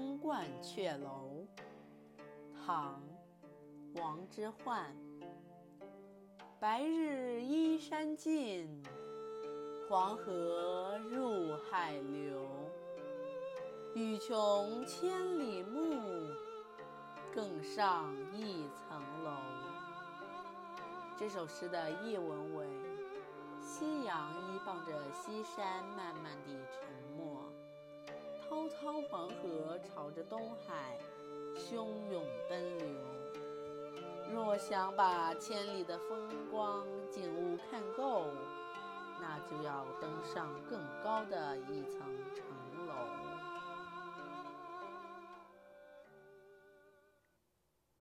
登鹳雀楼》唐·王之涣。白日依山尽，黄河入海流。欲穷千里目，更上一层楼。这首诗的译文为：夕阳依傍着西山，慢慢地沉没。滔滔黄河朝着东海汹涌奔流。若想把千里的风光景物看够，那就要登上更高的一层城楼。